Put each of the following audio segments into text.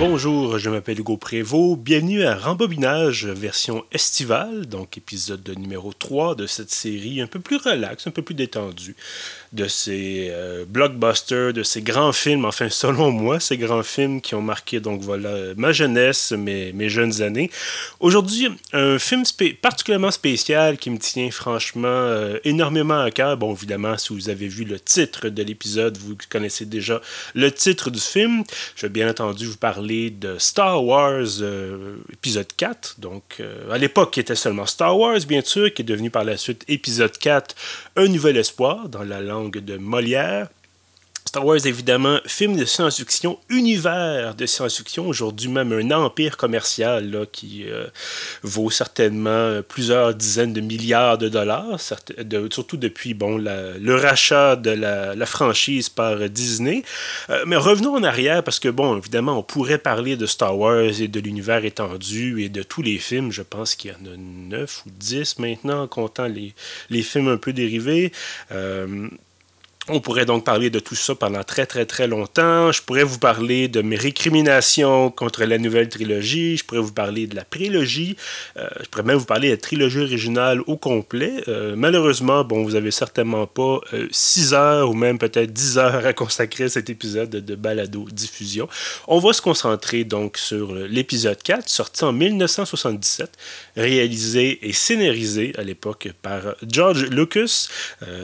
Bonjour, je m'appelle Hugo Prévost. Bienvenue à Rembobinage version estivale, donc épisode numéro 3 de cette série un peu plus relax, un peu plus détendue de ces euh, blockbusters, de ces grands films, enfin selon moi, ces grands films qui ont marqué donc voilà ma jeunesse, mes, mes jeunes années. Aujourd'hui, un film particulièrement spécial qui me tient franchement euh, énormément à cœur. Bon, évidemment, si vous avez vu le titre de l'épisode, vous connaissez déjà le titre du film. Je vais bien entendu vous parler de Star Wars euh, épisode 4. Donc, à l'époque, qui était seulement Star Wars, bien sûr, qui est devenu par la suite épisode 4, Un Nouvel Espoir, dans la langue de Molière. Star Wars, évidemment, film de science-fiction, univers de science-fiction, aujourd'hui même un empire commercial qui euh, vaut certainement plusieurs dizaines de milliards de dollars, surtout depuis bon, le rachat de la, franchise par Disney. Euh, mais revenons en arrière, parce que, bon, évidemment, on pourrait parler de Star Wars et de l'univers étendu et de tous les films. Je pense qu'il y en a neuf ou dix maintenant, en comptant les, films un peu dérivés. Euh, on pourrait donc parler de tout ça pendant très très très longtemps. Je pourrais vous parler de mes récriminations contre la nouvelle trilogie. Je pourrais vous parler de la prélogie. Euh, je pourrais même vous parler de la trilogie originale au complet. Euh, malheureusement, bon, vous avez certainement pas 6 euh, heures ou même peut-être 10 heures à consacrer à cet épisode de, balado diffusion. On va se concentrer donc sur l'épisode 4, sorti en 1977, réalisé et scénarisé à l'époque par George Lucas.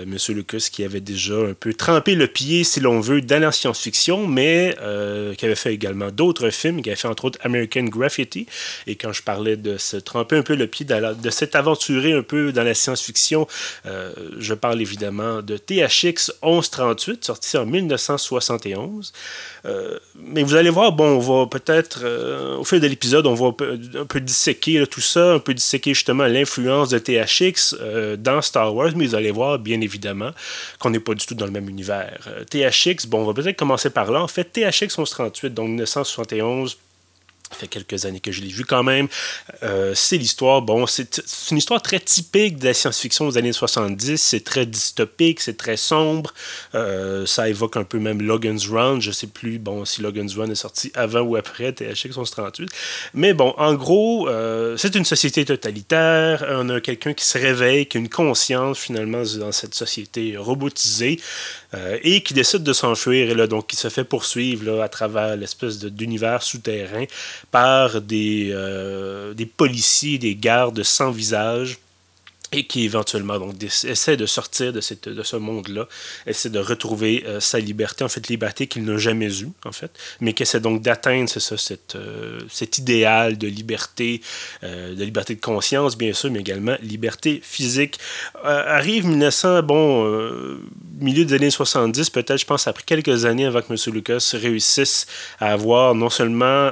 Monsieur Lucas qui avait déjà un peut tremper le pied, si l'on veut, dans la science-fiction, mais euh, qui avait fait également d'autres films, qui avait fait entre autres American Graffiti. Et quand je parlais de se tremper un peu le pied, de s'être aventuré un peu dans la science-fiction, euh, je parle évidemment de THX 1138, sorti en 1971. Euh, mais vous allez voir, bon, on va peut-être, au fil de l'épisode, on va un peu, disséquer tout ça, un peu disséquer justement l'influence de THX dans Star Wars, mais vous allez voir, bien évidemment, qu'on n'est pas du tout dans même univers. Euh, THX, bon, on va peut-être commencer par là. En fait, THX 1138, donc 1971, ça fait quelques années que je l'ai vu quand même. Euh, c'est l'histoire, bon, c'est une histoire très typique de la science-fiction aux années 70. C'est très dystopique, c'est très sombre. Euh, ça évoque un peu même Logan's Run. Je sais plus, bon, si Logan's Run est sorti avant ou après THX 1138. Mais bon, en gros, euh, c'est une société totalitaire. On a quelqu'un qui se réveille, qui a une conscience finalement dans cette société robotisée. Et qui décide de s'enfuir, et là, donc, qui se fait poursuivre là, à travers l'espèce d'univers souterrain par des, euh, des policiers, des gardes sans visage et qui éventuellement donc, essaie de sortir de, cette, de ce monde-là, essaie de retrouver euh, sa liberté, en fait, liberté qu'il n'a jamais eue, en fait, mais qui essaie donc d'atteindre, c'est ça, cette, euh, cet idéal de liberté, de liberté de conscience, bien sûr, mais également liberté physique. arrive 1900, bon, milieu des années 70, peut-être, je pense, après quelques années avant que M. Lucas réussisse à avoir non seulement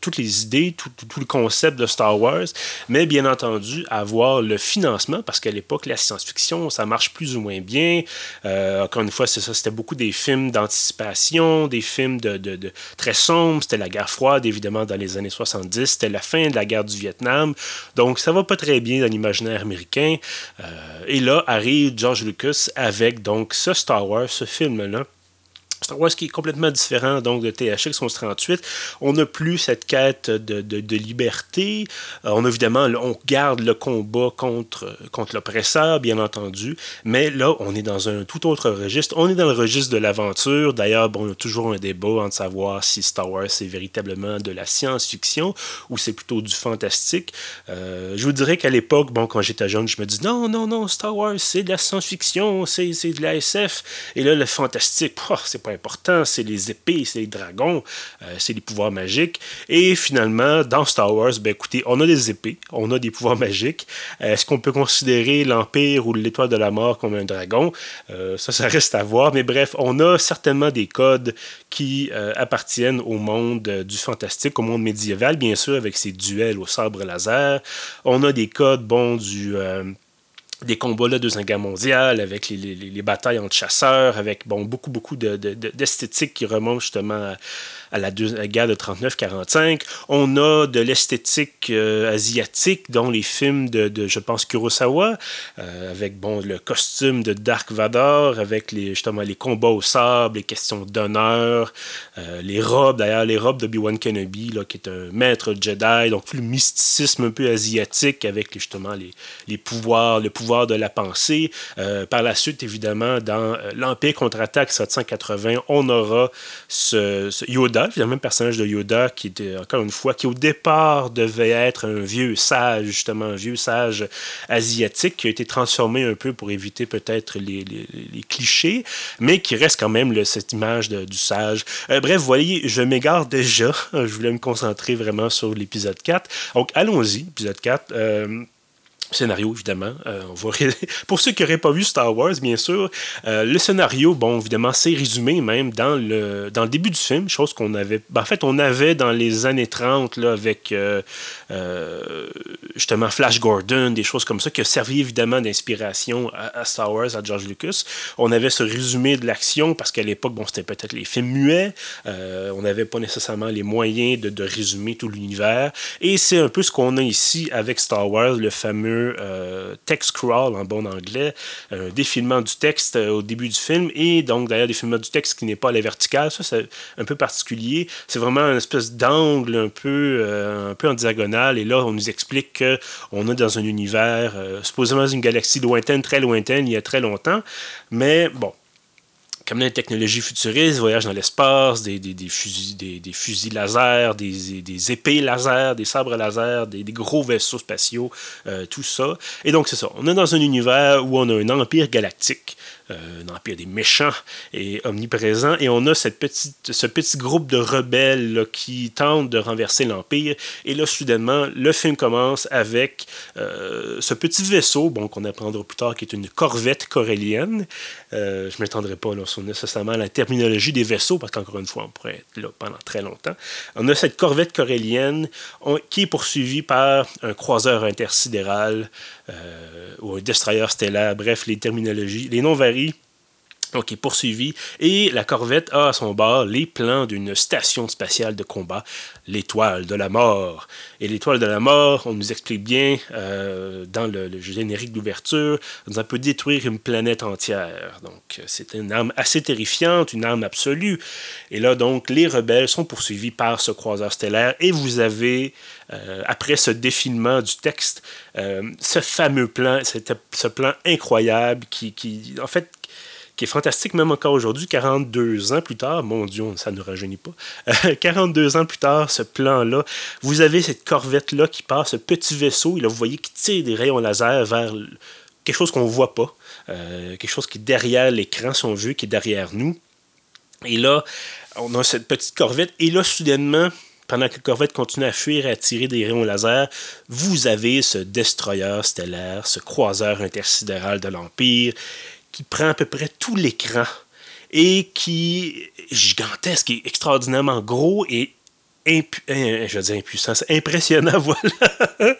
toutes les idées, tout, tout, tout, le concept de Star Wars, mais bien entendu, avoir le financement, parce qu'à l'époque, la science-fiction, ça marche plus ou moins bien. Euh, encore une fois, c'est ça, c'était beaucoup des films d'anticipation, des films de, de, très sombres. C'était la guerre froide, évidemment, dans les années 70. C'était la fin de la guerre du Vietnam. Donc, ça va pas très bien dans l'imaginaire américain. Euh, et là, arrive George Lucas avec donc ce Star Wars, ce film-là Star Wars qui est complètement différent donc de THX 1138. On n'a plus cette quête de, de, liberté. Euh, on évidemment, on garde le combat contre, contre l'oppresseur, bien entendu, mais là, on est dans un tout autre registre. On est dans le registre de l'aventure. D'ailleurs, bon, y a toujours un débat entre savoir si Star Wars c'est véritablement de la science-fiction ou c'est plutôt du fantastique. Euh, je vous dirais qu'à l'époque, bon, quand j'étais jeune, je me dis non, non, non, Star Wars c'est de la science-fiction, c'est de la SF. Et là, le fantastique, c'est pas c'est les épées, c'est les dragons, euh, c'est les pouvoirs magiques. Et finalement, dans Star Wars, ben écoutez, on a des épées, on a des pouvoirs magiques. Euh, est-ce qu'on peut considérer l'Empire ou l'étoile de la mort comme un dragon? Euh, ça, ça reste à voir. Mais bref, on a certainement des codes qui appartiennent au monde du fantastique, au monde médiéval, bien sûr, avec ses duels au sabre laser. On a des codes, bon, du des combats de la Deuxième Guerre mondiale, avec les, les, les, batailles entre chasseurs, avec bon, beaucoup, beaucoup d'esthétique de, qui remonte justement à, à la, guerre de 39-45. On a de l'esthétique euh, asiatique, dont les films de, je pense, Kurosawa, euh, avec bon, le costume de Dark Vador, avec les, justement les combats au sable, les questions d'honneur, euh, les robes, d'ailleurs, les robes de Obi-Wan Kenobi, là, qui est un maître Jedi, donc tout le mysticisme un peu asiatique avec justement les, les pouvoirs, le pouvoir de la pensée. par la suite, évidemment, dans l'Empire contre-attaque 780, on aura ce, Yoda le même personnage de Yoda, qui encore une fois, qui au départ devait être un vieux sage, justement, un vieux sage asiatique, qui a été transformé un peu pour éviter peut-être les, clichés, mais qui reste quand même cette image du sage. Euh, bref, vous voyez, je m'égare déjà. Je voulais me concentrer vraiment sur l'épisode 4. Donc, allons-y, épisode 4 scénario, évidemment. Euh, on va... Pour ceux qui n'auraient pas vu Star Wars, bien sûr, euh, le scénario, bon, évidemment, c'est résumé même dans le, dans le début du film, chose qu'on avait... Ben, en fait, on avait dans les années 30, là, avec euh, justement Flash Gordon, des choses comme ça, qui a servi évidemment d'inspiration à, Star Wars, à George Lucas. On avait ce résumé de l'action, parce qu'à l'époque, bon, c'était peut-être les films muets, on n'avait pas nécessairement les moyens de, de résumer tout l'univers, et c'est un peu ce qu'on a ici avec Star Wars, le fameux euh, text crawl en bon anglais, un défilement du texte euh, au début du film, et donc d'ailleurs défilement du texte qui n'est pas à la verticale, ça c'est un peu particulier. C'est vraiment une espèce d'angle un peu, euh, un peu en diagonale, et là on nous explique qu'on est dans un univers, supposément une galaxie lointaine, très lointaine, il y a très longtemps, mais bon, comme les technologies futuristes, voyage dans l'espace, des, des, des, fusils, des, des, fusils laser, des, épées laser, des sabres laser, des, gros vaisseaux spatiaux, euh, tout ça. Et donc, c'est ça. On est dans un univers où on a un empire galactique un empire des méchants et omniprésent. Et on a cette petite, ce petit groupe de rebelles qui tentent de renverser l'empire. Et là, soudainement, le film commence avec euh, ce petit vaisseau, bon, qu'on apprendra plus tard, qui est une corvette corélienne. Euh, je ne m'étendrai pas là, sur nécessairement la terminologie des vaisseaux, parce qu'encore une fois, on pourrait être là pendant très longtemps. On a cette corvette corélienne qui est poursuivie par un croiseur intersidéral ou un destroyer stellaire. Bref, les terminologies, les noms varient donc, est poursuivi et la corvette a à son bord les plans d'une station spatiale de combat, l'étoile de la mort. Et l'étoile de la mort, on nous explique bien euh, dans le, générique d'ouverture, ça peut détruire une planète entière. Donc, c'est une arme assez terrifiante, une arme absolue. Et là, donc, les rebelles sont poursuivis par ce croiseur stellaire et vous avez, euh, après ce défilement du texte, euh, ce fameux plan, ce plan incroyable qui, qui en fait, qui est fantastique même encore aujourd'hui, 42 ans plus tard, mon Dieu, ça ne nous rajeunit pas, 42 ans plus tard, ce plan-là, vous avez cette corvette-là qui passe, ce petit vaisseau, et là, vous voyez qui tire des rayons laser vers quelque chose qu'on ne voit pas, euh, quelque chose qui est derrière l'écran, si on veut, qui est derrière nous. Et là, on a cette petite corvette, et là, soudainement, pendant que la corvette continue à fuir et à tirer des rayons laser, vous avez ce destroyer stellaire, ce croiseur intersidéral de l'Empire, qui prend à peu près tout l'écran et qui est gigantesque et extraordinairement gros et je veux dire impuissant, impressionnant, voilà,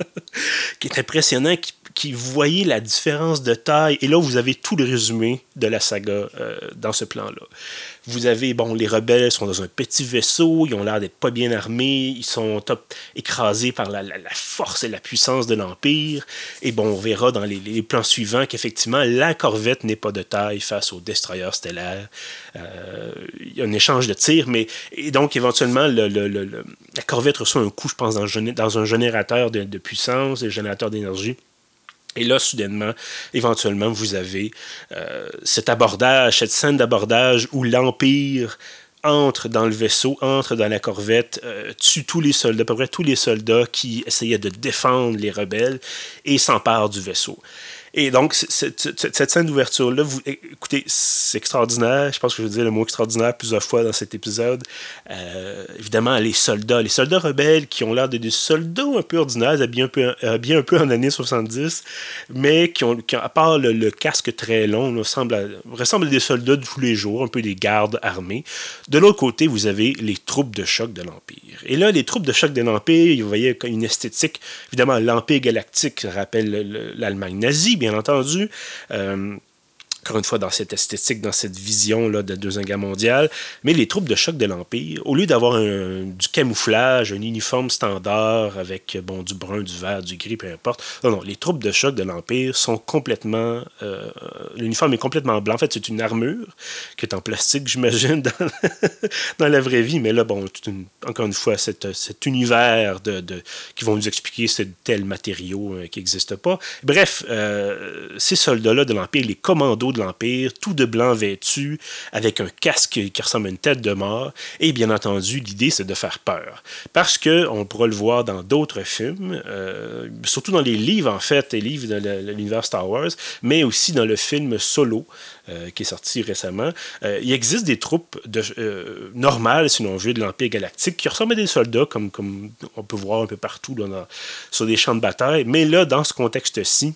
qui est impressionnant, qui voyez la différence de taille. Et là, vous avez tout le résumé de la saga euh, dans ce plan-là. Vous avez, bon, les rebelles sont dans un petit vaisseau, ils ont l'air d'être pas bien armés, ils sont top, écrasés par la, force et la puissance de l'Empire. Et bon, on verra dans les, plans suivants qu'effectivement, la corvette n'est pas de taille face au destroyer stellaire. Euh, il y a un échange de tirs, mais. Et donc, éventuellement, le, la corvette reçoit un coup, je pense, dans, dans un générateur de, de puissance, un générateur d'énergie. Et là, soudainement, éventuellement, vous avez euh, cet abordage, cette scène d'abordage où l'Empire entre dans le vaisseau, entre dans la corvette, euh, tue tous les soldats, à peu près tous les soldats qui essayaient de défendre les rebelles et s'empare du vaisseau. Et donc, cette scène d'ouverture-là, écoutez, c'est extraordinaire. Je pense que je vais dire le mot extraordinaire plusieurs fois dans cet épisode. Euh, évidemment, les soldats, les soldats rebelles qui ont l'air de des soldats un peu ordinaires, habillés un peu, bien un peu en années 70, mais qui ont, à part le, casque très long, ressemblent à, des soldats de tous les jours, un peu des gardes armés. De l'autre côté, vous avez les troupes de choc de l'Empire. Et là, les troupes de choc de l'Empire, vous voyez une esthétique, évidemment, l'Empire galactique rappelle l'Allemagne nazie, bien entendu encore une fois, dans cette esthétique, dans cette vision là, de la Deuxième Guerre mondiale. Mais les troupes de choc de l'Empire, au lieu d'avoir du camouflage, un uniforme standard avec bon, du brun, du vert, du gris, peu importe, non, non, les troupes de choc de l'Empire sont complètement. Euh, l'uniforme est complètement blanc. En fait, c'est une armure qui est en plastique, j'imagine, dans, la vraie vie. Mais là, bon, encore une fois, cet, univers de, qui vont nous expliquer ce tel matériau euh, qui n'existe pas. Bref, euh, ces soldats-là de l'Empire, les commandos de l'Empire, tout de blanc vêtu, avec un casque qui ressemble à une tête de mort. Et bien entendu, l'idée, c'est de faire peur. Parce que, on pourra le voir dans d'autres films, euh, surtout dans les livres, en fait, les livres de l'univers Star Wars, mais aussi dans le film Solo, euh, qui est sorti récemment. Euh, il existe des troupes de, normales, si l'on veut, de l'Empire galactique, qui ressemblent à des soldats, comme, comme on peut voir un peu partout sur des champs de bataille. Mais là, dans ce contexte-ci,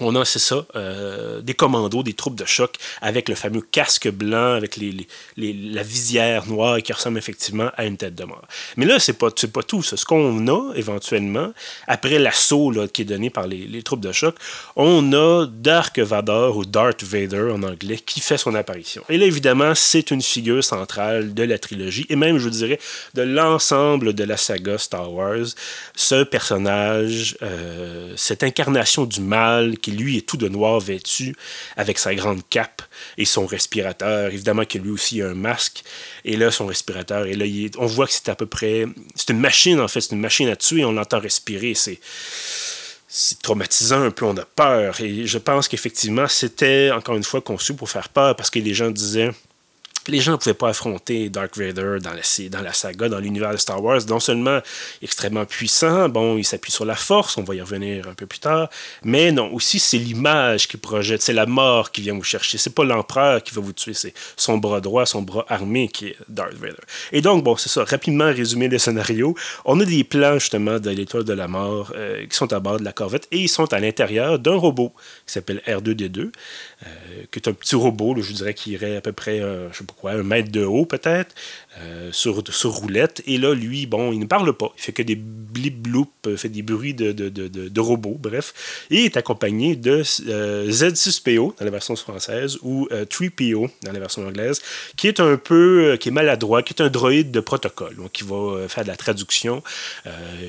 on a, c'est ça, euh, des commandos, des troupes de choc avec le fameux casque blanc, avec les, la visière noire qui ressemble effectivement à une tête de mort. Mais là, c'est pas, pas tout. Ce qu'on a éventuellement, après l'assaut qui est donné par les, troupes de choc, on a Dark Vador ou Darth Vader en anglais qui fait son apparition. Et là, évidemment, c'est une figure centrale de la trilogie et même, je dirais, de l'ensemble de la saga Star Wars. Ce personnage, euh, cette incarnation du mal, qui lui est tout de noir vêtu, avec sa grande cape et son respirateur. Évidemment que lui aussi a un masque. Et là, son respirateur. Et là, on voit que c'est à peu près. C'est une machine, en fait. C'est une machine à tuer. On l'entend respirer. C'est c'est traumatisant un peu, on a peur. Et je pense qu'effectivement, c'était encore une fois conçu pour faire peur parce que les gens disaient les gens ne pouvaient pas affronter Dark Vader dans la, saga, dans l'univers de Star Wars. Non seulement extrêmement puissant, bon, il s'appuie sur la force, on va y revenir un peu plus tard, mais non, aussi c'est l'image qui projette, c'est la mort qui vient vous chercher. C'est pas l'empereur qui va vous tuer, c'est son bras droit, son bras armé qui est Darth Vader. Et donc, bon, c'est ça, rapidement résumer le scénario. On a des plans justement de l'étoile de la mort euh, qui sont à bord de la corvette et ils sont à l'intérieur d'un robot qui s'appelle R2D2, euh, qui est un petit robot, je dirais, qui irait à peu près, euh, je un mètre de haut peut-être, euh, sur, roulette. Et là, lui, bon, il ne parle pas. Il fait que des blip bloop, euh, fait des bruits de, de, robots, bref. Et est accompagné de euh, Z6PO dans la version française ou 3PO dans la version anglaise, qui est un peu, qui est maladroit, qui est un droïde de protocole, donc qui va faire de la traduction,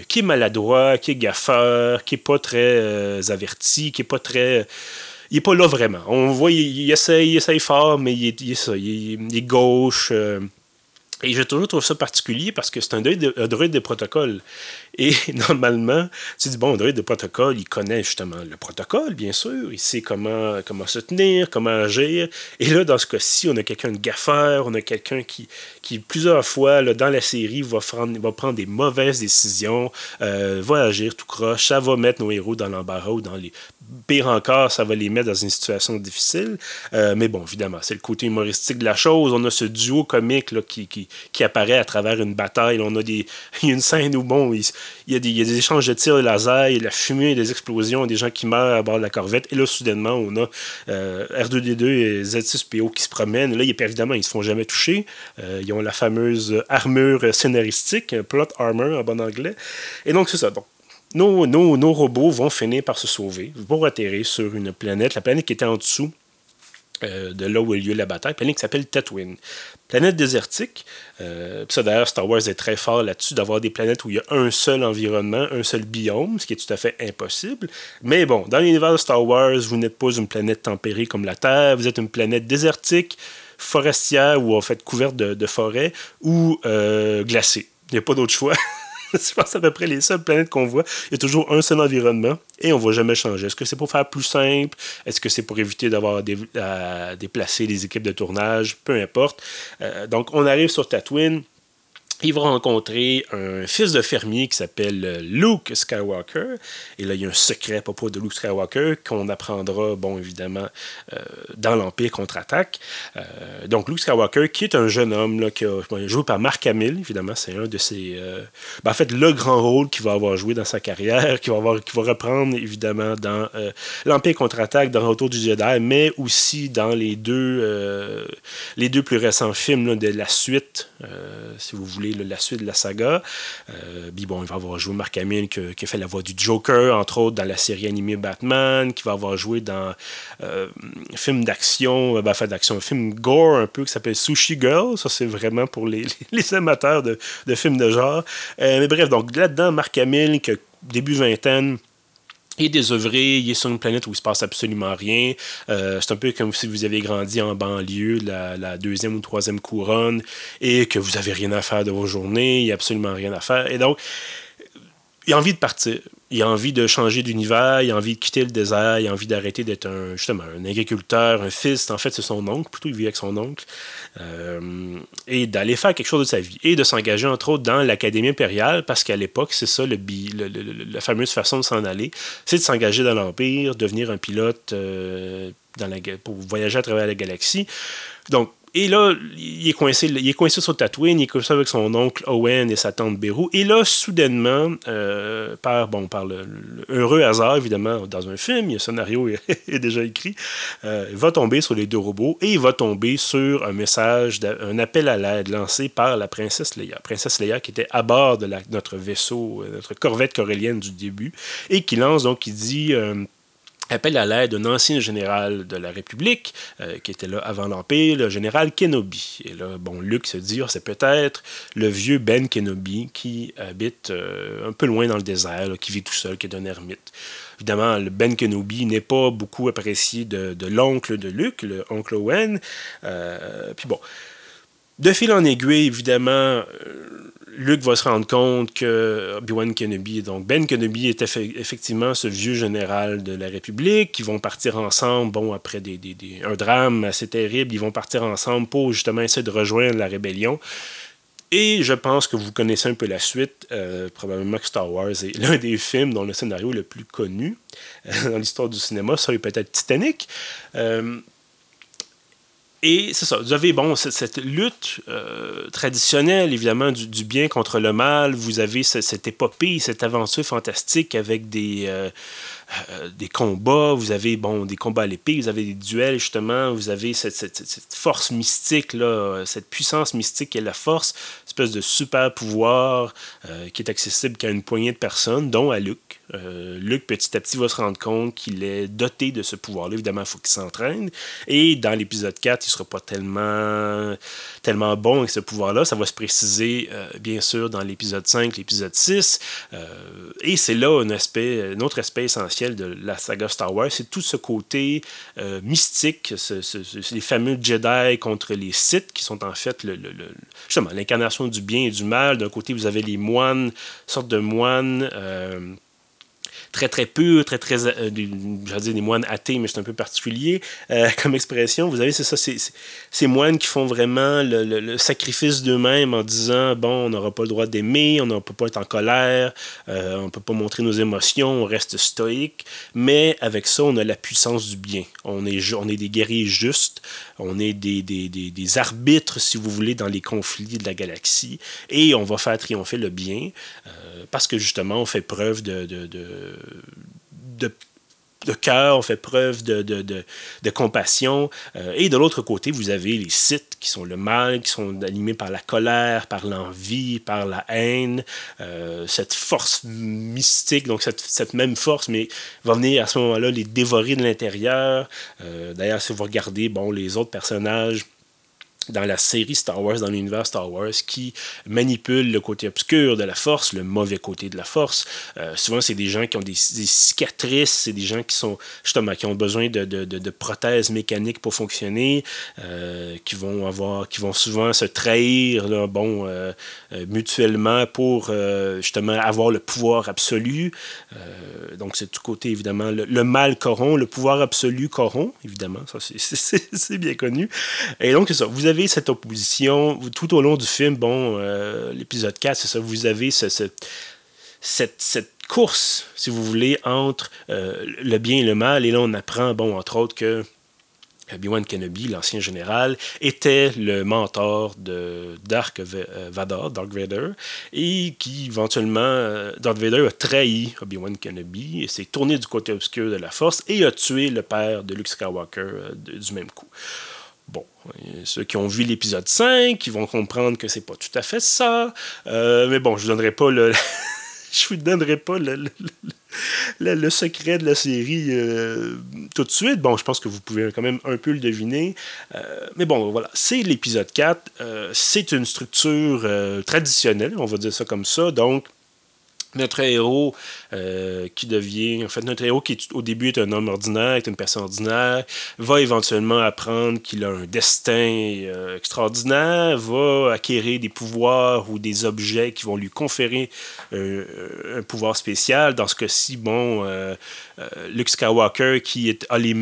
qui est maladroit, qui est gaffeur, qui est pas très averti, qui est pas très il n'est pas là vraiment. On voit, il, essaye, il essaye fort, mais il est, il est, gauche. Euh, et j'ai toujours trouvé ça particulier parce que c'est un droïde de, protocole. Et normalement, tu dis, bon, un droïde de protocole, il connaît justement le protocole, bien sûr. Il sait comment, comment se tenir, comment agir. Et là, dans ce cas-ci, on a quelqu'un de gaffeur, on a quelqu'un qui, qui, plusieurs fois, là, dans la série, va prendre, va prendre des mauvaises décisions, euh, va agir tout croche. Ça va mettre nos héros dans l'embarras ou dans les pire encore, ça va les mettre dans une situation difficile. Euh, mais bon, évidemment, c'est le côté humoristique de la chose. On a ce duo comique qui, qui, qui, apparaît à travers une bataille. On a des, il y a une scène où bon, il, y a des, échanges de tirs de laser, il la fumée, des explosions, des gens qui meurent à bord de la corvette. Et là, soudainement, on a euh, R2D2 et Z6PO qui se promènent. Là, évidemment, ils ne se font jamais toucher. Euh, ils ont la fameuse armure scénaristique, plot armor en bon anglais. Et donc, c'est ça. Nos, robots vont finir par se sauver, vont atterrir sur une planète, la planète qui était en dessous euh, de là où a eu lieu la bataille, planète qui s'appelle Tatooine. Planète désertique. Euh, ça, d'ailleurs, Star Wars est très fort là-dessus, d'avoir des planètes où il y a un seul environnement, un seul biome, ce qui est tout à fait impossible. Mais bon, dans l'univers de Star Wars, vous n'êtes pas une planète tempérée comme la Terre, vous êtes une planète désertique, forestière ou en fait couverte de, de forêts ou euh, glacée. Il n'y a pas d'autre choix. je pense à peu près les seules planètes qu'on voit. Il y a toujours un seul environnement et on ne va jamais changer. Est-ce que c'est pour faire plus simple? Est-ce que c'est pour éviter d'avoir à déplacer les équipes de tournage? Peu importe. Euh, donc, on arrive sur Tatooine il va rencontrer un fils de fermier qui s'appelle euh, Luke Skywalker. Et là, il y a un secret à propos de Luke Skywalker qu'on apprendra, bon, évidemment, euh, dans l'Empire contre-attaque. Euh, donc, Luke Skywalker, qui est un jeune homme là, qui a joué par Mark Hamill, évidemment, c'est un de ses. Ben, en fait, le grand rôle qu'il va avoir joué dans sa carrière, qui va, avoir, qui va reprendre, évidemment, dans l'Empire contre-attaque, dans Retour du Jedi, mais aussi dans les deux, les deux plus récents films de la suite, si vous voulez la suite de la saga. Euh, bon, il va avoir joué Mark Hamill qui, a fait la voix du Joker, entre autres dans la série animée Batman, qui va avoir joué dans un film d'action, ben, enfin d'action, un film gore un peu qui s'appelle Sushi Girl. Ça, c'est vraiment pour les, amateurs de, films de genre. mais bref, donc là-dedans, Mark Hamill, qui début vingtaine, est désœuvré, il est sur une planète où il se passe absolument rien. Euh, c'est un peu comme si vous avez grandi en banlieue, la, deuxième ou troisième couronne, et que vous avez rien à faire de vos journées, il n'y a absolument rien à faire. Et donc, il a envie de partir. Il a envie de changer d'univers, il a envie de quitter le désert, il a envie d'arrêter d'être un, justement un agriculteur, un fils. En fait, c'est son oncle, plutôt il vit avec son oncle. Euh, et d'aller faire quelque chose de sa vie. Et de s'engager, entre autres, dans l'Académie impériale, parce qu'à l'époque, c'est ça le, la fameuse façon de s'en aller. C'est de s'engager dans l'Empire, devenir un pilote euh, pour voyager à travers la galaxie. Donc, et là, il est coincé, il est coincé sur Tatooine, il est coincé avec son oncle Owen et sa tante Beru. Et là, soudainement, euh, par, bon, par le, heureux hasard, évidemment, dans un film, le scénario est, déjà écrit, euh, il va tomber sur les deux robots et il va tomber sur un message, un appel à l'aide lancé par la princesse Leia. Princesse Leia qui était à bord de notre vaisseau, euh, notre corvette corélienne du début, et qui lance donc, il dit appelle à l'aide d'un ancien général de la République, euh, qui était là avant l'Empire, le général Kenobi. Et là, bon, Luke se dit, oh, c'est peut-être le vieux Ben Kenobi qui habite euh, un peu loin dans le désert, qui vit tout seul, qui est un ermite. Évidemment, le Ben Kenobi n'est pas beaucoup apprécié de, l'oncle de Luke, le oncle Owen. Euh, puis bon, de fil en aiguille, évidemment, Luke va se rendre compte que Obi-Wan Kenobi, donc Ben Kenobi, est effectivement ce vieux général de la République. Ils vont partir ensemble, bon, après des, un drame assez terrible, ils vont partir ensemble pour justement essayer de rejoindre la rébellion. Et je pense que vous connaissez un peu la suite. Euh, probablement que Star Wars est l'un des films dont le scénario est le plus connu euh, dans l'histoire du cinéma. Ça, peut-être Titanic. Euh, et c'est ça, vous avez bon, cette lutte euh, traditionnelle, évidemment, du, bien contre le mal. Vous avez cette épopée, cette aventure fantastique avec des, euh, euh, des combats, vous avez bon, des combats à l'épée, vous avez des duels, justement, vous avez cette, force mystique, là, cette puissance mystique qui est la force, espèce de super pouvoir qui est accessible qu'à une poignée de personnes, dont à Luke. Euh, Luc, petit à petit, va se rendre compte qu'il est doté de ce pouvoir-là. Évidemment, il faut qu'il s'entraîne. Et dans l'épisode 4, il ne sera pas tellement, tellement bon avec ce pouvoir-là. Ça va se préciser, euh, bien sûr, dans l'épisode 5, l'épisode 6. Euh, et c'est là un, aspect, un autre aspect essentiel de la saga Star Wars. C'est tout ce côté mystique, les fameux Jedi contre les Sith, qui sont en fait justement l'incarnation du bien et du mal. D'un côté, vous avez les moines, sorte de moines très très pur, très très, euh, dire des moines athées, mais c'est un peu particulier euh, comme expression. Vous avez, c'est ça, ces moines qui font vraiment le, sacrifice d'eux-mêmes en disant, bon, on n'aura pas le droit d'aimer, on ne peut pas être en colère, euh, on ne peut pas montrer nos émotions, on reste stoïque, mais avec ça, on a la puissance du bien. On est, on est des guerriers justes, on est des, des, des, arbitres, si vous voulez, dans les conflits de la galaxie, et on va faire triompher le bien, parce que justement, on fait preuve de, de cœur, on fait preuve de, de, de compassion. Euh, et de l'autre côté, vous avez les sites qui sont le mal, qui sont animés par la colère, par l'envie, par la haine, euh, cette force mystique, donc cette, cette, même force, mais va venir à ce moment-là les dévorer de l'intérieur. Euh, d'ailleurs, si vous regardez bon, les autres personnages, dans la série Star Wars, dans l'univers Star Wars, qui manipule le côté obscur de la force, le mauvais côté de la force. Euh, souvent, c'est des gens qui ont des, cicatrices, c'est des gens qui sont justement qui ont besoin de, de, de, prothèses mécaniques pour fonctionner, euh, qui vont avoir, qui vont souvent se trahir, bon, euh, mutuellement pour justement avoir le pouvoir absolu. donc, c'est tout côté évidemment le, le, mal corrompt, le pouvoir absolu corrompt, évidemment, ça c'est bien connu. Et donc, c'est ça. Vous avez cette opposition tout au long du film. Bon, euh, l'épisode 4, c'est ça, vous avez cette, cette, course, si vous voulez, entre euh, le bien et le mal. Et là, on apprend, bon, entre autres, que Obi-Wan Kenobi, l'ancien général, était le mentor de Dark euh, Vador, Dark Vader, et qui éventuellement, Dark Vader a trahi Obi-Wan Kenobi, et s'est tourné du côté obscur de la Force et a tué le père de Luke Skywalker du même coup. Ceux qui ont vu l'épisode 5, ils vont comprendre que c'est pas tout à fait ça. mais bon, je vous donnerai pas le. je vous donnerai pas le, secret de la série euh, tout de suite. Bon, je pense que vous pouvez quand même un peu le deviner. Euh, mais bon, voilà, c'est l'épisode 4. Euh, c'est une structure traditionnelle, on va dire ça comme ça. Donc, notre héros euh, qui devient, en fait, notre héros qui au début est un homme ordinaire, est une personne ordinaire, va éventuellement apprendre qu'il a un destin euh, extraordinaire, va acquérir des pouvoirs ou des objets qui vont lui conférer euh, un pouvoir spécial. Dans ce cas-ci, bon, Luke Skywalker qui est, a les,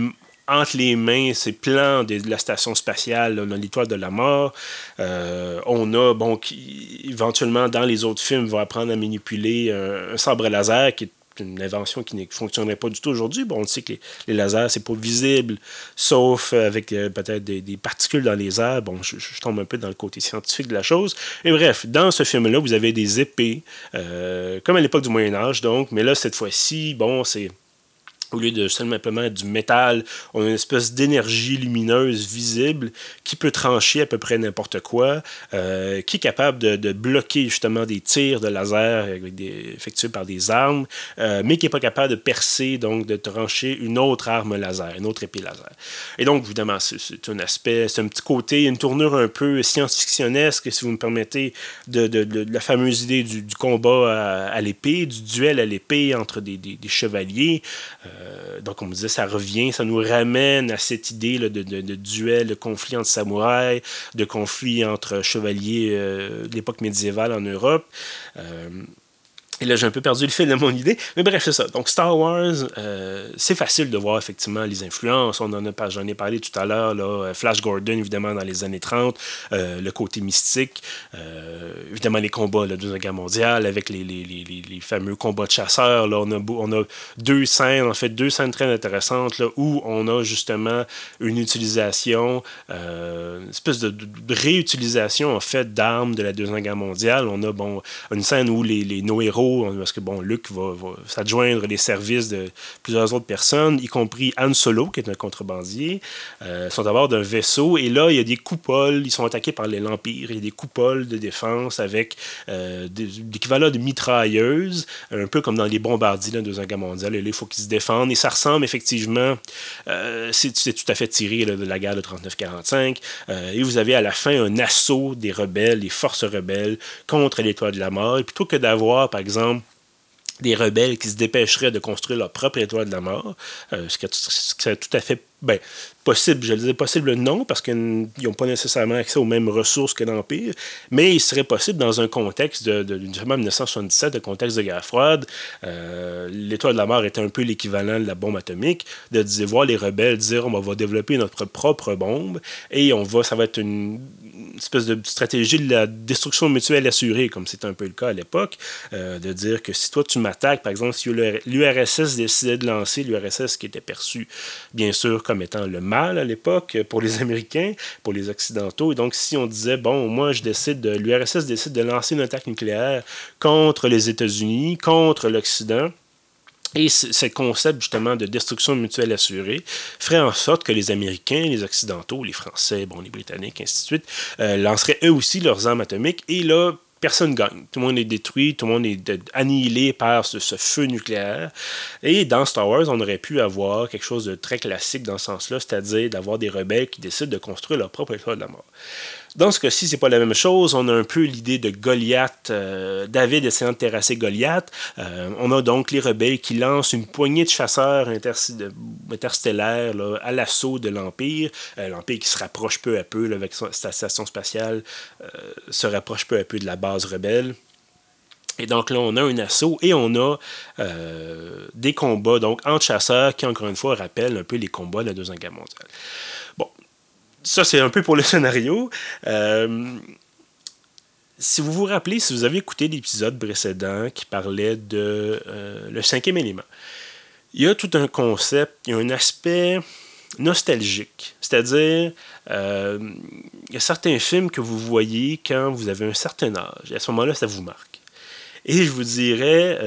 entre les mains ces plans de, la station spatiale, dans l'étoile de la mort. Euh, on a, bon, qui, éventuellement, dans les autres films, va apprendre à manipuler un, sabre laser qui est une invention qui ne fonctionnerait pas du tout aujourd'hui. Bon, on sait que les, lasers, c'est pas visible, sauf avec euh, peut-être des, particules dans les airs. Bon, je, tombe un peu dans le côté scientifique de la chose. Et bref, dans ce film-là, vous avez des épées, euh, comme à l'époque du Moyen Âge, donc, mais là, cette fois-ci, bon, c'est au lieu de simplement du métal, on a une espèce d'énergie lumineuse visible qui peut trancher à peu près n'importe quoi, euh, qui est capable de, bloquer justement des tirs de laser effectués par des armes, euh, mais qui n'est pas capable de percer, donc de trancher une autre arme laser, une autre épée laser. Et donc, évidemment, c'est un aspect, c'est un petit côté, une tournure un peu science-fictionnesque, si vous me permettez, de, la fameuse idée du, combat à, l'épée, du duel à l'épée entre des, chevaliers. Euh, euh, donc, on me disait, ça revient, ça nous ramène à cette idée de, duel, de conflit entre samouraïs, de conflit entre chevaliers euh, de l'époque médiévale en Europe. Euh, et là, j'ai un peu perdu le fil de mon idée. Mais bref, c'est ça. Donc, Star Wars, euh, c'est facile de voir effectivement les influences. On en a, j'en ai parlé tout à l'heure. Là, Flash Gordon, évidemment, dans les années 30. Euh, le côté mystique. Euh, évidemment, les combats de la Guerre mondiale avec les, les, les, les, fameux combats de chasseurs. Là, on, a, on a deux scènes, en fait, deux scènes très intéressantes là, où on a justement une utilisation, une espèce de, réutilisation, en fait, d'armes de la Deuxième Guerre mondiale. On a, bon, une scène où les, nos héros parce que bon, Luc va, s'adjoindre les services de plusieurs autres personnes, y compris Han Solo, qui est un contrebandier, euh, sont à bord d'un vaisseau, et là, il y a des coupoles, ils sont attaqués par l'Empire, il y a des coupoles de défense avec euh, l'équivalent de mitrailleuses, un peu comme dans les bombardiers de la Deuxième Guerre mondiale, là, il faut qu'ils se défendent, et ça ressemble effectivement, euh, c'est tout à fait tiré de la guerre de 39-45, et vous avez à la fin un assaut des rebelles, des forces rebelles contre l'étoile de la mort, et plutôt que d'avoir, par exemple, des rebelles qui se dépêcheraient de construire leur propre étoile de la mort, euh, ce qui est tout à fait ben, possible, je le disais possible non, parce qu'ils n'ont pas nécessairement accès aux mêmes ressources que l'Empire, mais il serait possible dans un contexte de, de, 1977, de contexte de guerre froide, euh, l'étoile de la mort était un peu l'équivalent de la bombe atomique, de dire, voir les rebelles dire on va développer notre propre bombe et on va, ça va être une, espèce de stratégie de la destruction mutuelle assurée, comme c'était un peu le cas à l'époque, euh, de dire que si toi tu m'attaques, par exemple, si l'URSS décidait de lancer, l'URSS qui était perçu, bien sûr, comme étant le mal à l'époque pour les Américains, pour les Occidentaux, et donc si on disait, bon, moi je décide de, l'URSS décide de lancer une attaque nucléaire contre les États-Unis, contre l'Occident, et ce concept justement de destruction mutuelle assurée ferait en sorte que les Américains, les Occidentaux, les Français, bon, les Britanniques, ainsi de suite, euh, lanceraient eux aussi leurs armes atomiques. Et là, personne gagne. Tout le monde est détruit, tout le monde est annihilé par ce, ce, feu nucléaire. Et dans Star Wars, on aurait pu avoir quelque chose de très classique dans ce sens-là, c'est-à-dire d'avoir des rebelles qui décident de construire leur propre étoile de la mort. Dans ce cas-ci, c'est pas la même chose. On a un peu l'idée de Goliath, euh, David essayant de terrasser Goliath. Euh, on a donc les rebelles qui lancent une poignée de chasseurs interstellaires à l'assaut de l'Empire. Euh, L'Empire qui se rapproche peu à peu avec sa station spatiale, se rapproche peu à peu de la base rebelle. Et donc là, on a un assaut et on a des combats donc entre chasseurs qui, encore une fois, rappellent un peu les combats de la Deuxième Guerre mondiale ça, c'est un peu pour le scénario. Euh, si vous vous rappelez, si vous avez écouté l'épisode précédent qui parlait de euh, le cinquième élément, il y a tout un concept, il y a un aspect nostalgique. C'est-à-dire, euh, il y a certains films que vous voyez quand vous avez un certain âge. Et à ce moment-là, ça vous marque. Et je vous dirais,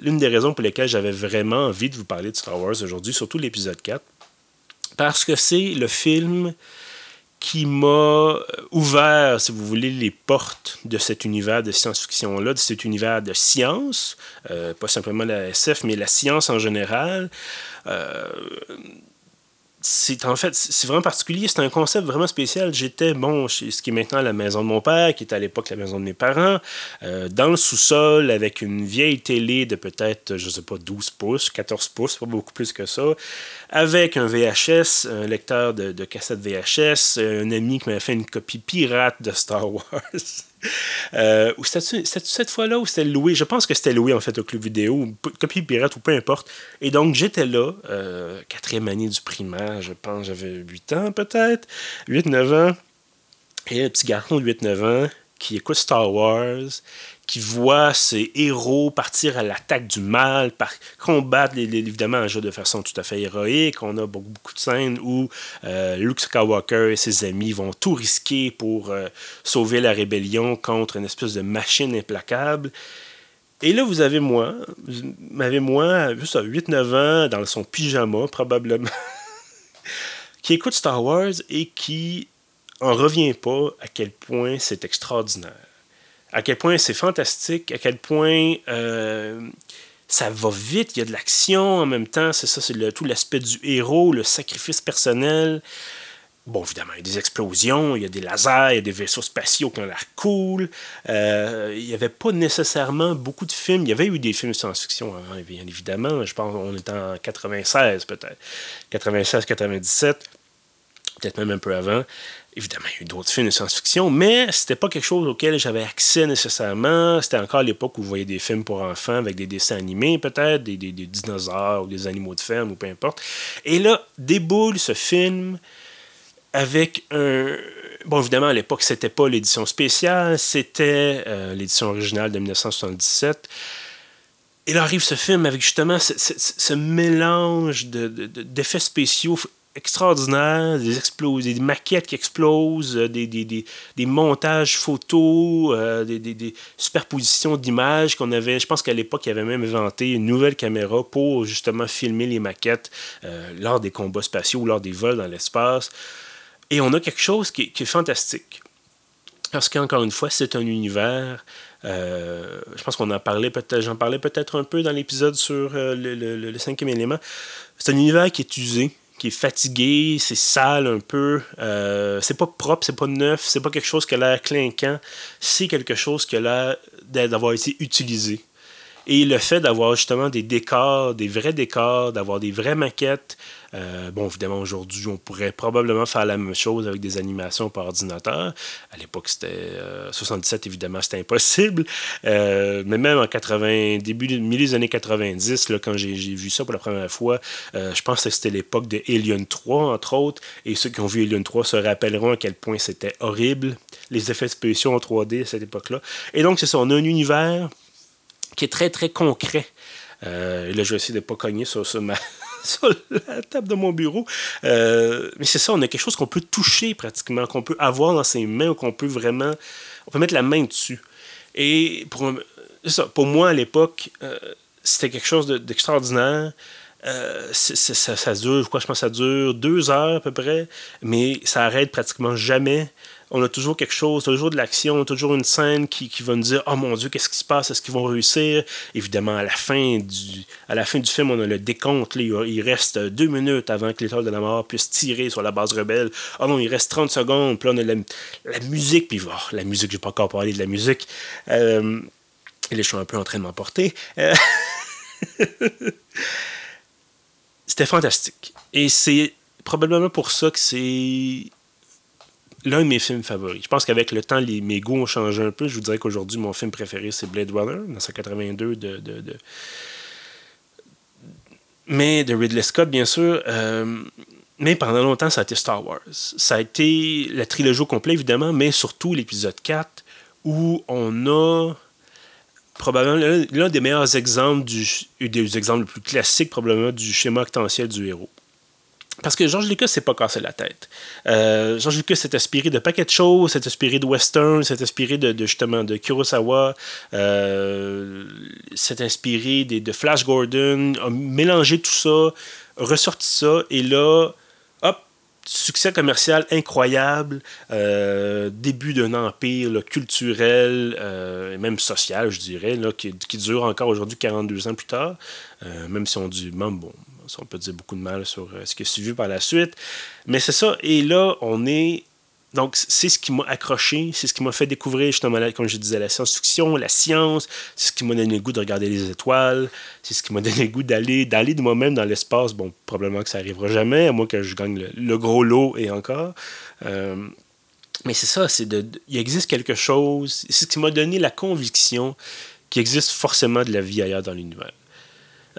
l'une des raisons pour lesquelles j'avais vraiment envie de vous parler de Star Wars aujourd'hui, surtout l'épisode 4, parce que c'est le film qui m'a ouvert, si vous voulez, les portes de cet univers de science-fiction-là, de cet univers de science, euh, pas simplement la SF, mais la science en général. Euh, c'est en fait, c'est vraiment particulier. C'est un concept vraiment spécial. J'étais, bon, chez ce qui est maintenant la maison de mon père, qui était à l'époque la maison de mes parents, euh, dans le sous-sol, avec une vieille télé de peut-être, je sais pas, 12 pouces, 14 pouces, pas beaucoup plus que ça, avec un VHS, un lecteur de, de cassette VHS, un ami qui m'avait fait une copie pirate de Star Wars. Euh, ou c'était cette fois-là ou c'était loué Je pense que c'était loué en fait au club vidéo, copie pirate ou peu importe. Et donc j'étais là, euh, quatrième année du primaire, je pense, j'avais 8 ans peut-être, 8-9 ans. Et un petit garçon de 8-9 ans qui écoute Star Wars, qui voit ses héros partir à l'attaque du mal, par, combattre évidemment un jeu de façon tout à fait héroïque. On a beaucoup, beaucoup de scènes où euh, Luke Skywalker et ses amis vont tout risquer pour euh, sauver la rébellion contre une espèce de machine implacable. Et là, vous avez moi, vous moi, juste à 8-9 ans, dans son pyjama probablement, qui écoute Star Wars et qui en revient pas à quel point c'est extraordinaire à quel point c'est fantastique, à quel point euh, ça va vite, il y a de l'action en même temps, c'est ça, c'est tout l'aspect du héros, le sacrifice personnel. Bon, évidemment, il y a des explosions, il y a des lasers, il y a des vaisseaux spatiaux qui ont l'air cool. Euh, il n'y avait pas nécessairement beaucoup de films. Il y avait eu des films de science-fiction avant, bien évidemment. Je pense qu'on est en 96 peut-être. 96-97, peut-être même un peu avant. Évidemment, il y a eu d'autres films de science-fiction, mais c'était pas quelque chose auquel j'avais accès nécessairement. C'était encore l'époque où vous voyez des films pour enfants avec des dessins animés, peut-être, des, des, dinosaures ou des animaux de ferme ou peu importe. Et là, déboule ce film avec un. Bon, évidemment, à l'époque, c'était pas l'édition spéciale, c'était euh, l'édition originale de 1977. Et là arrive ce film avec justement ce, mélange d'effets de, spéciaux extraordinaire, des, des maquettes qui explosent, euh, des, des, des, des montages photos, euh, des, superpositions d'images qu'on avait. Je pense qu'à l'époque, il avait même inventé une nouvelle caméra pour justement filmer les maquettes euh, lors des combats spatiaux ou lors des vols dans l'espace. Et on a quelque chose qui, qui est fantastique. Parce qu'encore une fois, c'est un univers. je pense qu'on en parlait peut-être, j'en parlais peut-être un peu dans l'épisode sur le, le, le, cinquième élément. C'est un univers qui est usé, qui est fatigué, c'est sale un peu, euh, c'est pas propre, c'est pas neuf, c'est pas quelque chose qui a l'air clinquant, c'est quelque chose qui a l'air d'avoir été utilisé. Et le fait d'avoir justement des décors, des vrais décors, d'avoir des vraies maquettes, euh, bon, évidemment, aujourd'hui, on pourrait probablement faire la même chose avec des animations par ordinateur. À l'époque, c'était 77, euh, évidemment, c'était impossible. Euh, mais même en 80, début, des années 90, là, quand j'ai vu ça pour la première fois, je pense que c'était l'époque de Alien 3, entre autres. Et ceux qui ont vu Alien 3 se rappelleront à quel point c'était horrible, les effets spéciaux en 3D à cette époque-là. Et donc, c'est ça, on a un univers qui est très, très concret. Euh, là, je vais essayer de ne pas cogner sur, sur, la table de mon bureau. Euh, mais c'est ça, on a quelque chose qu'on peut toucher pratiquement, qu'on peut avoir dans ses mains, qu'on peut vraiment... On peut mettre la main dessus. Et pour, ça, pour moi, à l'époque, euh, c'était quelque chose d'extraordinaire. ça, ça, dure, quoi, je pense ça dure deux heures à peu près, mais ça arrête pratiquement jamais on a toujours quelque chose, toujours de l'action, toujours une scène qui, va nous dire Oh mon Dieu, qu'est-ce qui se passe? Est-ce qu'ils vont réussir? Évidemment, à la fin du, film, on a le décompte. il reste deux minutes avant que l'étoile de la mort puisse tirer sur la base rebelle. Oh non, il reste 30 secondes. Puis là, on a la, musique. Puis oh, la musique, je n'ai pas encore parlé de la musique. Euh, et les je suis un peu en train de m'emporter. Euh, c'était fantastique. Et c'est probablement pour ça que c'est l'un de mes films favoris. Je pense qu'avec le temps, mes goûts ont changé un peu. Je vous dirais qu'aujourd'hui, mon film préféré, c'est Blade Runner, 1982 de, de, de, Mais Ridley Scott, bien sûr. Euh, mais pendant longtemps, ça a été Star Wars. Ça a été la trilogie au complet, évidemment, mais surtout l'épisode 4, où on a probablement l'un des meilleurs exemples, du, des exemples les plus classiques, probablement, du schéma actentiel du héros. Parce que George Lucas s'est pas cassé la tête. Euh, George Lucas s'est inspiré de paquets de choses, s'est inspiré de western, s'est inspiré de, justement de Kurosawa, euh, s'est inspiré de Flash Gordon, a mélangé tout ça, ressorti ça, et là, hop, succès commercial incroyable, euh, début d'un empire culturel et même social, je dirais, qui, dure encore aujourd'hui 42 ans plus tard, même si on dit, bon, on peut dire beaucoup de mal sur ce qui est suivi par la suite. Mais c'est ça, et là, on est donc, c'est ce qui m'a accroché, c'est ce qui m'a fait découvrir, justement, comme je disais, la science-fiction, la science, c'est ce qui m'a donné le goût de regarder les étoiles, c'est ce qui m'a donné le goût d'aller, d'aller de moi-même dans l'espace. Bon, probablement que ça n'arrivera jamais, à moins que je gagne le, gros lot et encore. Euh, mais c'est ça, c'est de, il existe quelque chose, c'est ce qui m'a donné la conviction qu'il existe forcément de la vie ailleurs dans l'univers.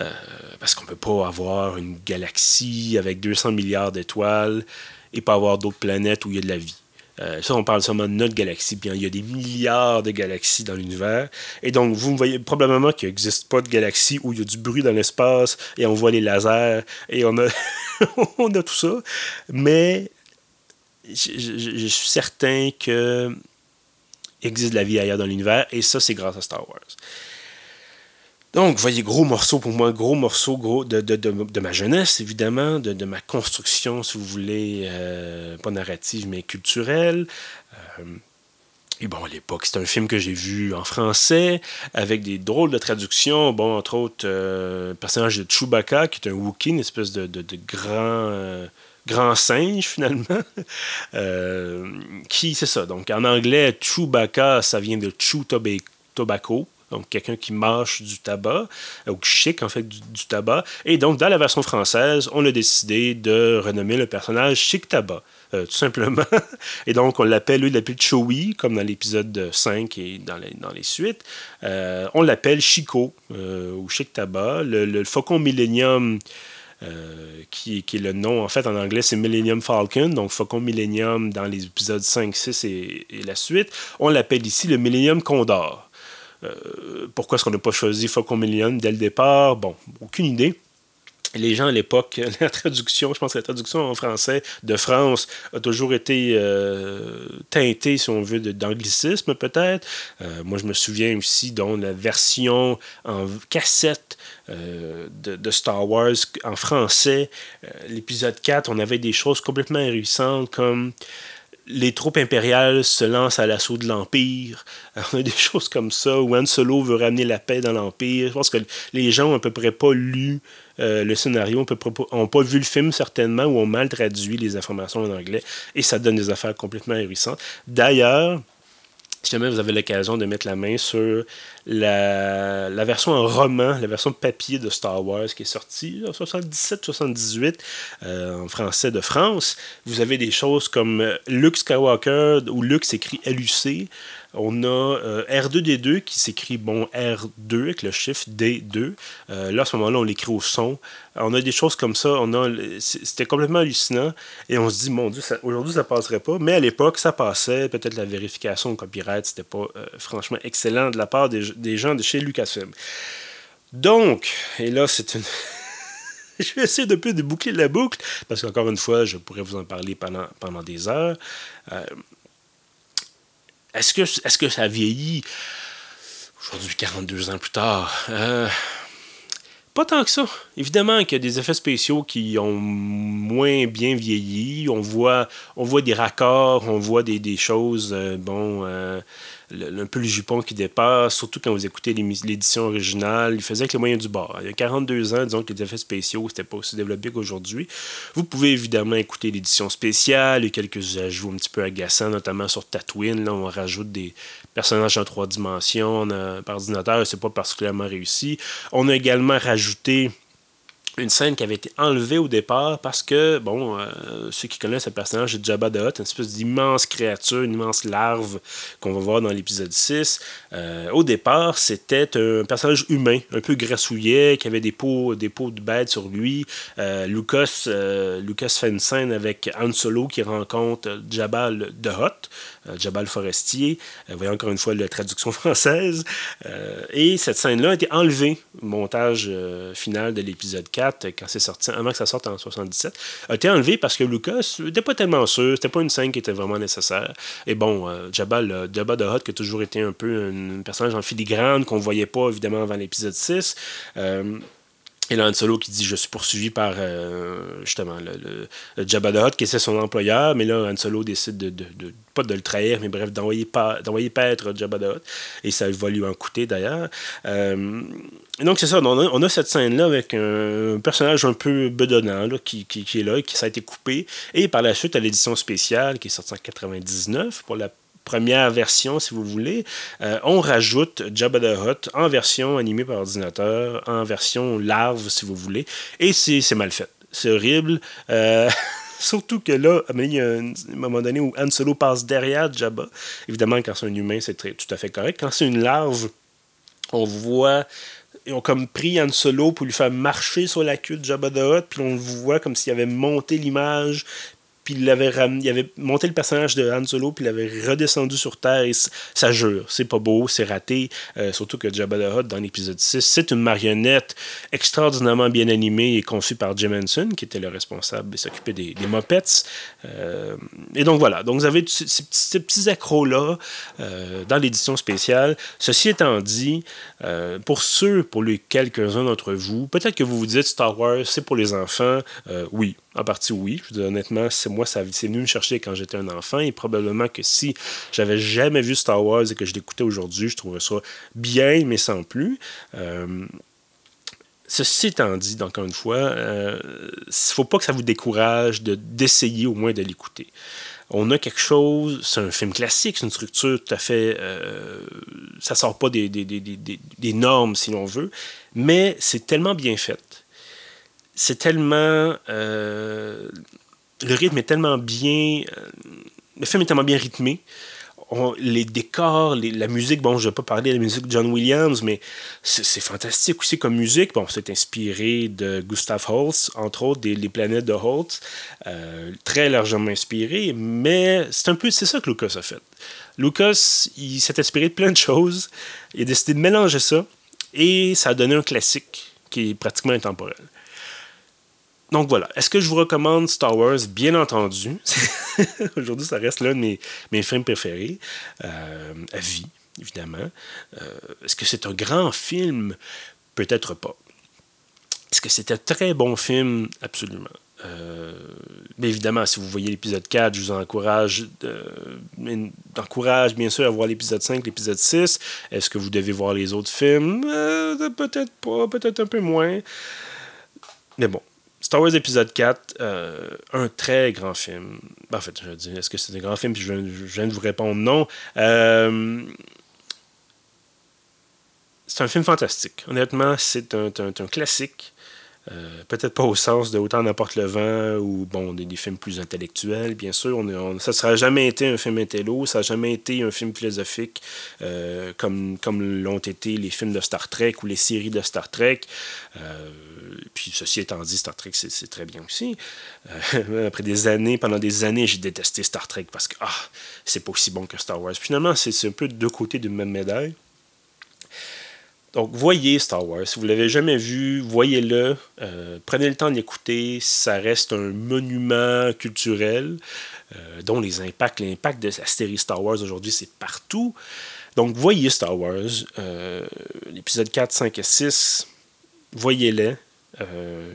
Euh, parce qu'on ne peut pas avoir une galaxie avec 200 milliards d'étoiles et pas avoir d'autres planètes où il y a de la vie. Euh, ça, on parle seulement de notre galaxie. Bien, il y a des milliards de galaxies dans l'univers. Et donc, vous voyez probablement qu'il n'existe pas de galaxie où il y a du bruit dans l'espace et on voit les lasers et on a, on a tout ça. Mais je, suis certain qu'il existe de la vie ailleurs dans l'univers et ça, c'est grâce à Star Wars. Donc, voyez, gros morceau pour moi, gros morceau gros de, de, de, ma jeunesse, évidemment, de, ma construction, si vous voulez, euh, pas narrative, mais culturelle. Euh, et bon, à l'époque, c'est un film que j'ai vu en français, avec des drôles de traductions. Bon, entre autres, euh, le personnage de Chewbacca, qui est un Wookiee, une espèce de, grand grand singe finalement. qui, c'est ça. Donc en anglais, Chewbacca, ça vient de Chew Tobacco donc quelqu'un qui marche du tabac, ou qui chic en fait du, tabac. Et donc, dans la version française, on a décidé de renommer le personnage Chic Tabac. Euh, tout simplement. Et donc, on l'appelle, lui, il l'appelle Chowi, comme dans l'épisode 5 et dans les, suites. Euh, on l'appelle Chico, euh, ou Chic Tabac. Le, Faucon Millennium, qui, est le nom, en fait, en anglais, c'est Millennium Falcon, donc Faucon Millennium dans les épisodes 5, 6 et, et la suite. On l'appelle ici le Millennium Condor. Euh, pourquoi est-ce qu'on n'a pas choisi Faucon Millennium dès le départ? Bon, aucune idée. Les gens à l'époque, la traduction, je pense que la traduction en français de France a toujours été euh, teintée, si on veut, d'anglicisme peut-être. Euh, moi, je me souviens aussi de la version en cassette de, Star Wars en français. L'épisode 4, on avait des choses complètement hérissantes comme les troupes impériales se lancent à l'assaut de l'Empire. On a des choses comme ça, où Han Solo veut ramener la paix dans l'Empire. Je pense que les gens ont à peu près pas lu euh, le scénario, n'ont pas vu le film certainement, ou ont mal traduit les informations en anglais, et ça donne des affaires complètement hérissantes. D'ailleurs, si jamais vous avez l'occasion de mettre la main sur la, version en roman, la version papier de Star Wars qui est sortie en 77-78 euh, en français de France, vous avez des choses comme Luke Skywalker, où Luke s'écrit LUC, on a euh, R2D2 qui s'écrit bon R2 avec le chiffre D2. Euh, là, à ce moment-là, on l'écrit au son. On a des choses comme ça. On c'était complètement hallucinant. Et on se dit, mon Dieu, aujourd'hui, ça passerait pas. Mais à l'époque, ça passait. Peut-être la vérification au copyright, c'était pas euh, franchement excellent de la part des, gens de chez Lucasfilm. Donc, et là, c'est une. je vais essayer de plus de boucler la boucle, parce qu'encore une fois, je pourrais vous en parler pendant des heures. Est-ce que, est que ça vieillit aujourd'hui, 42 ans plus tard? Euh, pas tant que ça. Évidemment qu'il y a des effets spéciaux qui ont moins bien vieilli. On voit, des raccords, on voit des, des choses, euh, bon, euh, un peu le jupon qui dépasse, surtout quand vous écoutez l'édition originale. Il faisait avec les moyens du bord. Il y a 42 ans, disons que les effets spéciaux n'étaient pas aussi développés qu'aujourd'hui. Vous pouvez évidemment écouter l'édition spéciale. A quelques ajouts un petit peu agaçants, notamment sur Tatooine. Là, on rajoute des personnages en trois dimensions par ordinateur. C'est pas particulièrement réussi. On a également rajouté une scène qui avait été enlevée au départ parce que, bon, euh, ceux qui connaissent le personnage de Jabba the Hutt, une espèce d'immense créature, une immense larve qu'on va voir dans l'épisode 6. Euh, au départ, c'était un personnage humain, un peu grassouillet, qui avait des peaux, des peaux de bête sur lui. Euh, Lucas, Lucas fait une scène avec Han Solo qui rencontre Jabba the Hutt. Euh, Jabal Forestier. Euh, voyez encore une fois la traduction française. Euh, et cette scène-là a été enlevée montage final de l'épisode 4, quand c'est sorti, avant que ça sorte en 77. A été enlevée parce que Lucas n'était pas tellement sûr, c'était pas une scène qui était vraiment nécessaire. Et bon, Jabal, Jabba the Hutt, qui a toujours été un peu un personnage en filigrane qu'on voyait pas évidemment avant l'épisode 6 Et là, Han Solo qui dit Je suis poursuivi par euh, justement le, Jabba the qui est son employeur, mais là, Han Solo décide de, pas de le trahir, mais bref, d'envoyer paître Jabba the. Et ça va lui en coûter d'ailleurs. Euh, donc, c'est ça, on a, cette scène-là avec un personnage un peu bedonnant là, qui, qui, qui, est là, qui ça a été coupé. Et par la suite, à l'édition spéciale, qui est sortie en 99, pour la première version, si vous voulez, euh, on rajoute Jabba the Hutt en version animée par ordinateur, en version larve, si vous voulez, et c'est mal fait. C'est horrible. Euh, surtout que là, il y a un, moment donné où Han Solo passe derrière Jabba. Évidemment, quand c'est un humain, c'est tout à fait correct. Quand c'est une larve, on voit ils ont comme pris Han Solo pour lui faire marcher sur la queue de Jabba the Hutt, puis on le voit comme s'il avait monté l'image, puis il avait, il avait monté le personnage de Han Solo, puis il avait redescendu sur Terre, et ça jure, c'est pas beau, c'est raté, euh, surtout que Jabba the Hutt, dans l'épisode 6, c'est une marionnette extraordinairement bien animée et conçue par Jim Henson, qui était le responsable et s'occupait des, des Muppets. Euh, et donc voilà, donc vous avez ces, ces petits accros-là euh, dans l'édition spéciale. Ceci étant dit, pour ceux, pour les quelques-uns d'entre vous, peut-être que vous vous dites Star Wars, c'est pour les enfants, oui, en partie, oui. Je vous dis honnêtement, c'est moi, ça c'est venu me chercher quand j'étais un enfant. Et probablement que si j'avais jamais vu Star Wars et que je l'écoutais aujourd'hui, je trouverais ça bien, mais sans plus. Euh, ceci étant dit, encore une fois, il euh, ne faut pas que ça vous décourage de, d'essayer au moins de l'écouter. On a quelque chose, c'est un film classique, c'est une structure tout à fait. Euh, ça sort pas des, des, des, des normes, si l'on veut, mais c'est tellement bien fait c'est tellement. Euh, le rythme est tellement bien. Euh, le film est tellement bien rythmé. les décors, la musique, bon, je ne vais pas parler de la musique de John Williams, mais c'est fantastique aussi comme musique. Bon, c'est inspiré de Gustav Holst, entre autres, des planètes de Holst, euh, très largement inspiré, mais c'est un peu, c'est ça que Lucas a fait. Lucas, il s'est inspiré de plein de choses, il a décidé de mélanger ça, et ça a donné un classique qui est pratiquement intemporel. Donc voilà. Est-ce que je vous recommande Star Wars? Bien entendu. Aujourd'hui, ça reste l'un de mes, mes films préférés euh, à vie, évidemment. Euh, est-ce que c'est un grand film? Peut-être pas. Est-ce que c'est un très bon film? Absolument. Euh, mais évidemment, si vous voyez l'épisode 4, je vous encourage, encourage bien sûr à voir l'épisode 5, l'épisode 6. Est-ce que vous devez voir les autres films? peut-être pas, peut-être un peu moins. Mais bon, Star Wars épisode 4, euh, un très grand film. Ben, en fait, je dis, est-ce que c'est un grand film? Puis je, viens de vous répondre non. Euh, c'est un film fantastique. Honnêtement, c'est un, un, classique. Euh, peut-être pas au sens de Autant n'importe le vent ou bon, des, des, films plus intellectuels, bien sûr. On, ça ne sera jamais été un film intello, ça n'a jamais été un film philosophique euh, comme, comme l'ont été les films de Star Trek ou les séries de Star Trek. Euh, puis ceci étant dit, Star Trek, c'est très bien aussi. après des années, pendant des années, j'ai détesté Star Trek parce que ah, c'est pas aussi bon que Star Wars. Finalement, c'est un peu deux côtés d'une même médaille. Donc, voyez Star Wars. Si vous l'avez jamais vu, voyez-le. Euh, prenez le temps d'écouter. Ça reste un monument culturel euh, dont les impacts, l'impact de la série Star Wars aujourd'hui, c'est partout. Donc, voyez Star Wars. Euh, l'épisode 4, 5 et 6, voyez-les.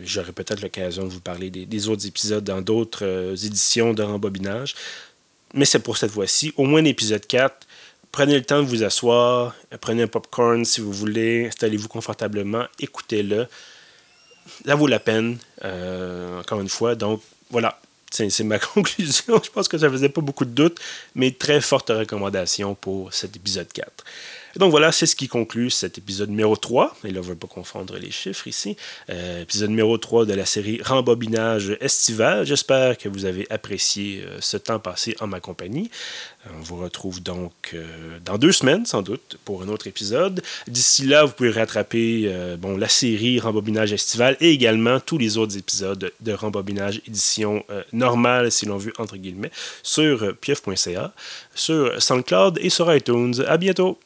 J'aurai peut-être l'occasion de vous parler des, des autres épisodes dans d'autres éditions de rembobinage. Mais c'est pour cette fois-ci. Au moins l'épisode 4 Prenez le temps de vous asseoir, prenez un popcorn si vous voulez, installez-vous confortablement, écoutez-le. Ça vaut la peine, euh, encore une fois. Donc, voilà, c'est ma conclusion. Je pense que ça faisait pas beaucoup de doutes, mais très forte recommandation pour cet épisode 4 donc voilà, c'est ce qui conclut cet épisode numéro 3. Et là, on ne veut pas confondre les chiffres ici. Euh, épisode numéro 3 de la série Rembobinage estival. J'espère que vous avez apprécié euh, ce temps passé en ma compagnie. Euh, on vous retrouve donc dans deux semaines, sans doute, pour un autre épisode. D'ici là, vous pouvez rattraper bon, la série Rembobinage estival et également tous les autres épisodes de Rembobinage édition normale, si l'on veut, entre guillemets, sur pieuf.ca, sur SoundCloud et sur iTunes. À bientôt!